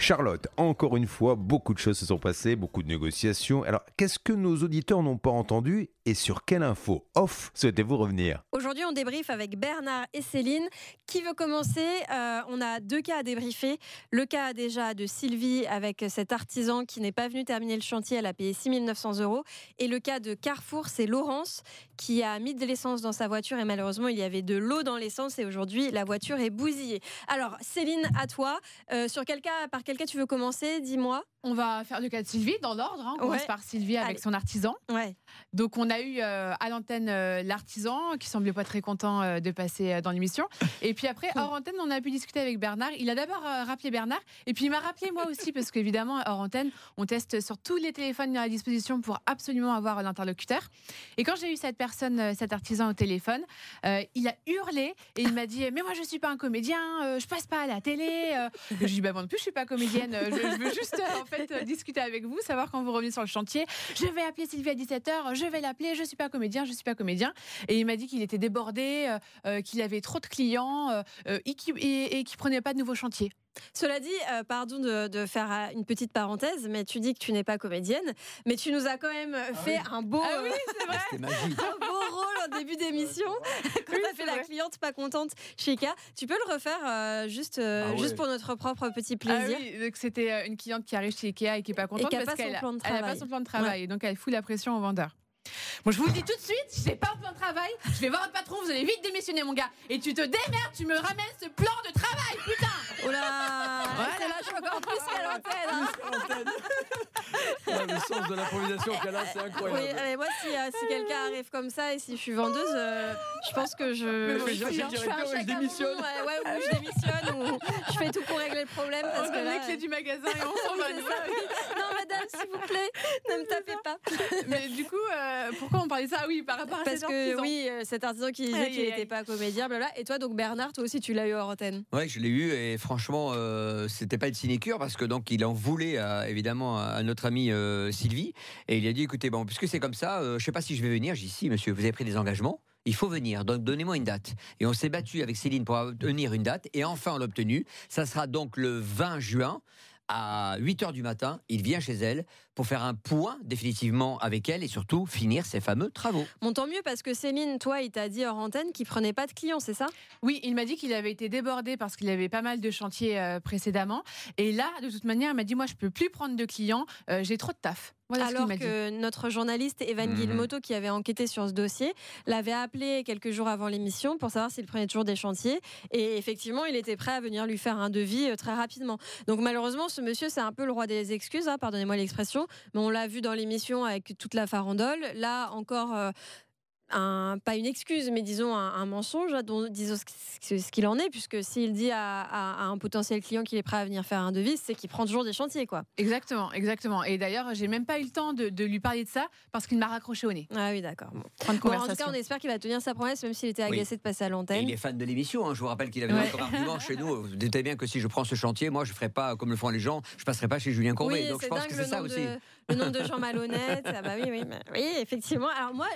Charlotte, encore une fois, beaucoup de choses se sont passées, beaucoup de négociations. Alors, qu'est-ce que nos auditeurs n'ont pas entendu et sur quelle info off souhaitez-vous revenir? Aujourd'hui, on débriefe avec Bernard et Céline. Qui veut commencer? Euh, On a deux cas à débriefer. Le cas déjà de Sylvie avec cet artisan qui n'est pas venu terminer le chantier, elle a payé 6 900 euros. Et le cas de Carrefour, c'est Laurence qui a mis de l'essence dans sa voiture et malheureusement, il y avait de l'eau dans l'essence et aujourd'hui, la voiture est bousillée. Alors, Céline, à toi. Euh, sur quel cas, par quel cas tu veux commencer? Dis-moi. On va faire le cas de Sylvie dans l'ordre. hein. On commence par Sylvie avec Allez. son artisan. Ouais. Donc on a eu euh, à l'antenne euh, l'artisan qui semblait pas très content euh, de passer dans l'émission. Et puis après hors antenne on a pu discuter avec Bernard. Il a d'abord rappelé Bernard et puis il m'a rappelé moi aussi parce qu'évidemment hors antenne on teste sur tous les téléphones à disposition pour absolument avoir l'interlocuteur. Et quand j'ai eu cette personne, cet artisan au téléphone, il a hurlé et il m'a dit mais moi je suis pas un comédien, je passe pas à la télé. Je lui ai dit bah moi non plus je suis pas comédienne, je, je veux juste fait euh, discuter avec vous, savoir quand vous revenez sur le chantier. Je vais appeler Sylvie à 17h, je vais l'appeler, je suis pas comédien, je suis pas comédien. Et il m'a dit qu'il était débordé, euh, euh, qu'il avait trop de clients et qu'il qu'il prenait pas de nouveaux chantiers. Cela dit, euh, pardon de, de faire une petite parenthèse, mais tu dis que tu n'es pas comédienne, mais tu nous as quand même euh, fait un beau, Ah oui, c'est vrai. Début d'émission quand Oui, t'as fait la cliente pas contente chez Ika. Tu peux le refaire euh, juste, euh, Ah ouais. juste pour notre propre petit Ah plaisir. oui, donc c'était euh, une cliente qui arrive chez Ikea et qui est pas contente qui a parce pas son qu'elle plan de elle a pas son plan de travail et donc elle fout la pression au vendeur. Bon, je vous le dis tout de suite, si j'ai pas un plan de travail, je vais voir votre patron, vous allez vite démissionner mon gars. Et tu te démerdes, tu me ramènes ce plan de travail, putain Oh là Voilà. C'est lâche encore plus qu'à l'antenne hein. Ouais, le sens de l'improvisation qu'elle a, c'est Oui, incroyable. allez, moi, si, euh, si quelqu'un arrive comme ça et si je suis vendeuse, euh, je pense que je, Mais je, je je- je démissionne. ouais, ouais, ou je démissionne, ou je fais tout pour régler le problème. Parce On que donne les clés du magasin et on s'en oui, va. oui. Non, madame, s'il vous plaît, ne me tapez pas. Mais du coup, euh, pourquoi on parlait de ça? Oui, par rapport à Parce cet que artisan. oui, euh, cet artisan qui disait qu'il n'était pas comédien, blabla. Et toi, donc Bernard, toi aussi, tu l'as eu hors antenne? Ouais, je l'ai eu et franchement, euh, c'était pas une sinécure parce que donc il en voulait à- évidemment à notre amie euh, Sylvie et il a dit écoutez bon puisque c'est comme ça, euh, je sais pas si je vais venir. J'ai dit si monsieur, vous avez pris des engagements. Il faut venir, donc donnez-moi une date. Et on s'est battu avec Céline pour obtenir une date, et enfin on l'a obtenue. Ça sera donc le 20 juin à 8 h du matin. Il vient chez elle pour faire un point définitivement avec elle et surtout finir ses fameux travaux. Bon, tant mieux parce que Céline, toi, il t'a dit hors antenne qu'il prenait pas de clients, c'est ça? Oui, il m'a dit qu'il avait été débordé parce qu'il avait pas mal de chantiers euh, précédemment. Et là, de toute manière, il m'a dit Moi, je peux plus prendre de clients, euh, j'ai trop de taf. Voilà Alors que notre journaliste Evan. Guilmoto, qui avait enquêté sur ce dossier, l'avait appelé quelques jours avant l'émission pour savoir s'il prenait toujours des chantiers. Et effectivement, il était prêt à venir lui faire un devis euh, très rapidement. Donc malheureusement, ce monsieur, c'est un peu le roi des excuses, hein, pardonnez-moi l'expression, mais on l'a vu dans l'émission avec toute la farandole. Là encore. Un, pas une excuse, mais disons un, un mensonge, hein, dont, disons ce, ce qu'il en est, puisque s'il dit à, à- à un potentiel client qu'il est prêt à venir faire un devis, c'est qu'il prend toujours des chantiers, quoi. Exactement, exactement. Et d'ailleurs, j'ai même pas eu le temps de, de lui parler de ça parce qu'il m'a raccroché au nez. Ah oui, d'accord. Bon. Bon, en tout cas, on espère qu'il va tenir sa promesse, même s'il était Oui. agacé de passer à l'antenne. il est fan de l'émission. hein. Je vous rappelle qu'il avait Ouais. comme argument chez nous. Vous doutez bien que si je prends ce chantier, moi, je ferai pas comme le font les gens. Je passerai pas chez Julien Courbet. Oui, Donc je c'est pense dingue que le c'est ça nombre, aussi. de, le nombre de gens malhonnêtes. Ah bah oui, oui, mais- oui, effectivement. Alors moi,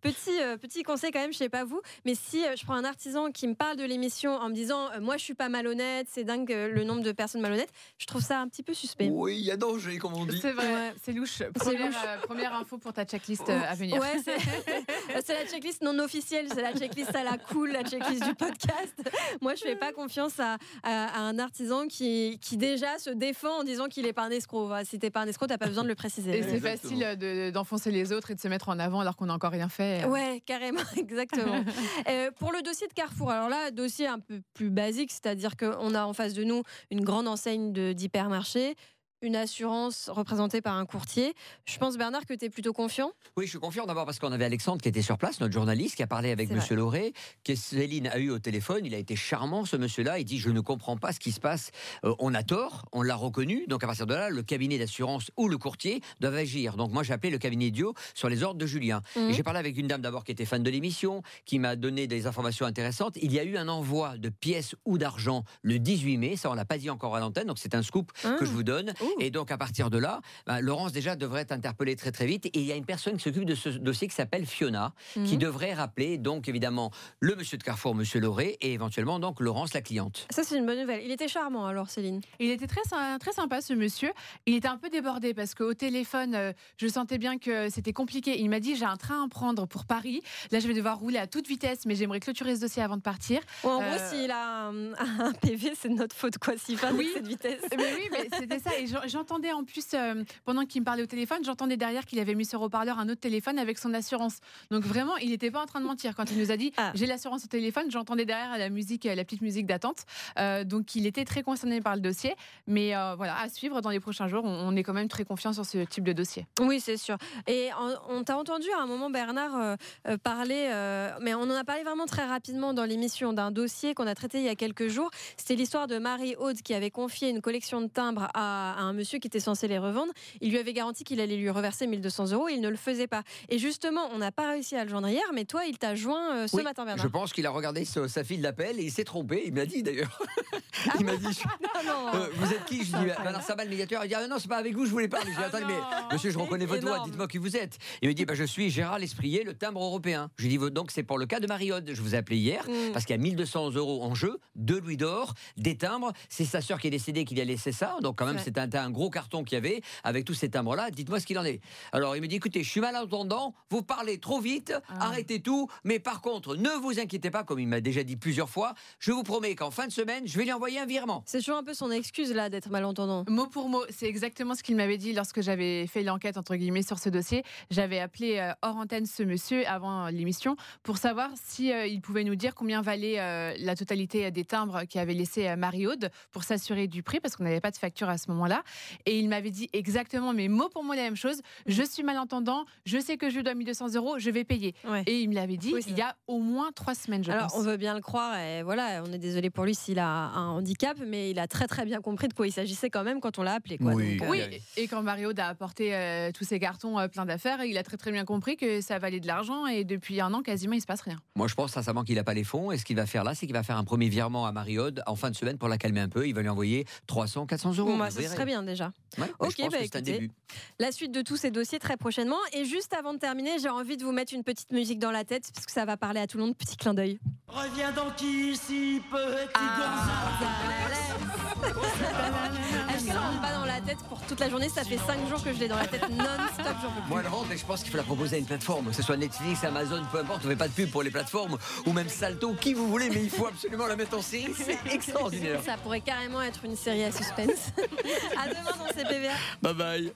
petit, euh, petit conseil quand même, je sais pas vous, mais si euh, je prends un artisan qui me parle de l'émission en me disant euh, moi je suis pas malhonnête, c'est dingue euh, le nombre de personnes malhonnêtes, je trouve ça un petit peu suspect. Oui, il y a danger, comme on dit. C'est vrai, Ouais. c'est louche. Première, louche. euh, première info pour ta checklist euh, à venir. Ouais, c'est la checklist non officielle, c'est la checklist à la cool, la checklist du podcast. Moi, je fais pas confiance à, à- à un artisan qui, qui déjà se défend en disant qu'il est pas un escroc. Voilà, Si t'es pas un escroc, t'as pas besoin de le préciser. Et c'est facile de- d'enfoncer les autres et de se mettre en avant alors qu'on n'a encore rien fait. Ouais, carrément, exactement. Euh, pour le dossier de Carrefour, alors là, dossier un peu plus basique, c'est-à-dire qu'on a en face de nous une grande enseigne d'hypermarché, une assurance représentée par un courtier. Je pense, Bernard, que tu es plutôt confiant? Oui, je suis confiant d'abord parce qu'on avait Alexandre qui était sur place, notre journaliste, qui a parlé avec Monsieur Lauré, que Céline a eu au téléphone. Il a été charmant, ce monsieur-là. Il dit Je ne comprends pas ce qui se passe. Euh, on a tort, on l'a reconnu. Donc à partir de là, le cabinet d'assurance ou le courtier doivent agir. Donc moi, j'ai appelé le cabinet Dio sur les ordres de Julien. Et j'ai parlé avec une dame d'abord qui était fan de l'émission, qui m'a donné des informations intéressantes. Il y a eu un envoi de pièces ou d'argent le 18 mai. Ça, on l'a pas dit encore à l'antenne. Donc c'est un scoop Ah. que je vous donne. Ouh. Et donc, à partir de là, bah, Laurence déjà devrait être interpellée très très vite. Et il y a une personne qui s'occupe de ce dossier qui s'appelle Fiona, qui Mhm. devrait rappeler donc évidemment le monsieur de Carrefour, monsieur Lauré, et éventuellement donc Laurence, la cliente. Ça, c'est une bonne nouvelle. Il était charmant alors, Céline. Il était très, très sympa ce monsieur. Il était un peu débordé parce qu'au téléphone, euh, je sentais bien que c'était compliqué. Il m'a dit j'ai un train à prendre pour Paris. Là, je vais devoir rouler à toute vitesse, mais j'aimerais clôturer ce dossier avant de partir. En Euh, gros, s'il a un, un PV, c'est de notre faute, quoi, s'il avec Oui. cette vitesse. Mais oui, mais c'était ça. Et j'en- j'entendais en plus, euh, pendant qu'il me parlait au téléphone, j'entendais derrière qu'il avait mis sur haut-parleur un autre téléphone avec son assurance. Donc vraiment, il n'était pas en train de mentir. Quand il nous a dit Ah. j'ai l'assurance au téléphone, j'entendais derrière la musique, euh, la petite musique d'attente. Euh, donc il était très concerné par le dossier. Mais euh, voilà, à suivre dans les prochains jours, on, on est quand même très confiant sur ce type de dossier. Oui, c'est sûr. Et en- on t'a entendu à un moment, Bernard, parler, mais on en a parlé vraiment très rapidement dans l'émission d'un dossier qu'on a traité il y a quelques jours. C'était l'histoire de Marie Aude qui avait confié une collection de timbres à, à un monsieur qui était censé les revendre. Il lui avait garanti qu'il allait lui reverser 1200 euros. Il ne le faisait pas. Et justement, on n'a pas réussi à le joindre hier, mais toi, il t'a joint euh, ce Oui, matin, Bernard. Je pense qu'il a regardé sa, sa file d'appel et il s'est trompé. Il m'a dit d'ailleurs. il m'a dit je- Ah non. Euh, Vous êtes qui? Je dis Bernard Sabat, le médiateur. Il dit ah, non, c'est pas avec vous, je voulais parler. Je dis attendez, mais non. monsieur, je reconnais votre voix, dites-moi qui vous êtes. Il me dit bah, je suis Gérard Lesprier, le timbre européen. Je lui dis donc c'est pour le cas de Mariode. Je vous ai appelé hier Mm. parce qu'il y a 1200 euros en jeu, deux louis d'or, des timbres. C'est sa sœur qui est décédée qui lui a laissé ça. Donc quand même, Ouais. c'était un, un gros carton qu'il y avait avec tous ces timbres-là. Dites-moi ce qu'il en est. Alors il me dit écoutez, je suis malentendant, vous parlez trop vite, Ah. arrêtez tout. Mais par contre, ne vous inquiétez pas, comme il m'a déjà dit plusieurs fois, je vous promets qu'en fin de semaine, je vais lui envoyer un virement. C'est toujours un peu son excuse là d'être malentendant. Mot pour mot, c'est exactement ce qu'il m'avait dit lorsque j'avais fait l'enquête entre guillemets sur ce dossier. J'avais appelé euh, hors antenne ce monsieur avant euh, l'émission pour savoir si euh, il pouvait nous dire combien valait euh, la totalité des timbres qu'avait laissé euh, Marie-Aude pour s'assurer du prix parce qu'on n'avait pas de facture à ce moment-là. Et il m'avait dit exactement, mais mot pour mot la même chose. Je suis malentendant, je sais que je lui dois 1200 euros, je vais payer. Ouais. Et il me l'avait dit Oui, il y a au moins trois semaines, je Alors, pense. on veut bien le croire, et voilà, on est désolé pour lui s'il a un handicap, mais il a très très bien compris de quoi il s'agissait quand même quand on l'a appelé. Quoi. Oui. Donc, euh, Oui, et quand Mario a apporté euh, tous ses cartons euh, pleins d'affaires, il a très très bien compris que ça valait de l'argent et depuis un an quasiment il se passe rien. Moi, je pense sincèrement qu'il n'a pas les fonds. Et ce qu'il va faire là, c'est qu'il va faire un premier virement à Mariode en fin de semaine pour la calmer un peu. Il va lui envoyer 300, 400 euros. Bon, bah, ça serait bien déjà. Ouais, mais Ok, je pense bah, que c'est un écoutez. début. La suite de tous ces dossiers très prochainement. Et juste avant de terminer, j'ai envie de vous mettre une petite musique dans la tête, parce que ça va parler à tout le monde. Petit clin d'œil. Reviens donc ici, petit Est-ce qu'elle rentre pas dans la tête pour toute la journée? Ça fait 5 jours que je l'ai dans la tête non-stop. J'en peux plus. Moi, elle rentre, mais je pense qu'il faut la proposer à une plateforme, que ce soit Netflix, Amazon, peu importe. On fait pas de pub pour les plateformes ou même Salto, qui vous voulez, mais il faut absolument la mettre en série. C'est extraordinaire. Ça pourrait carrément être une série à suspense. à demain dans CPVA. Bye bye.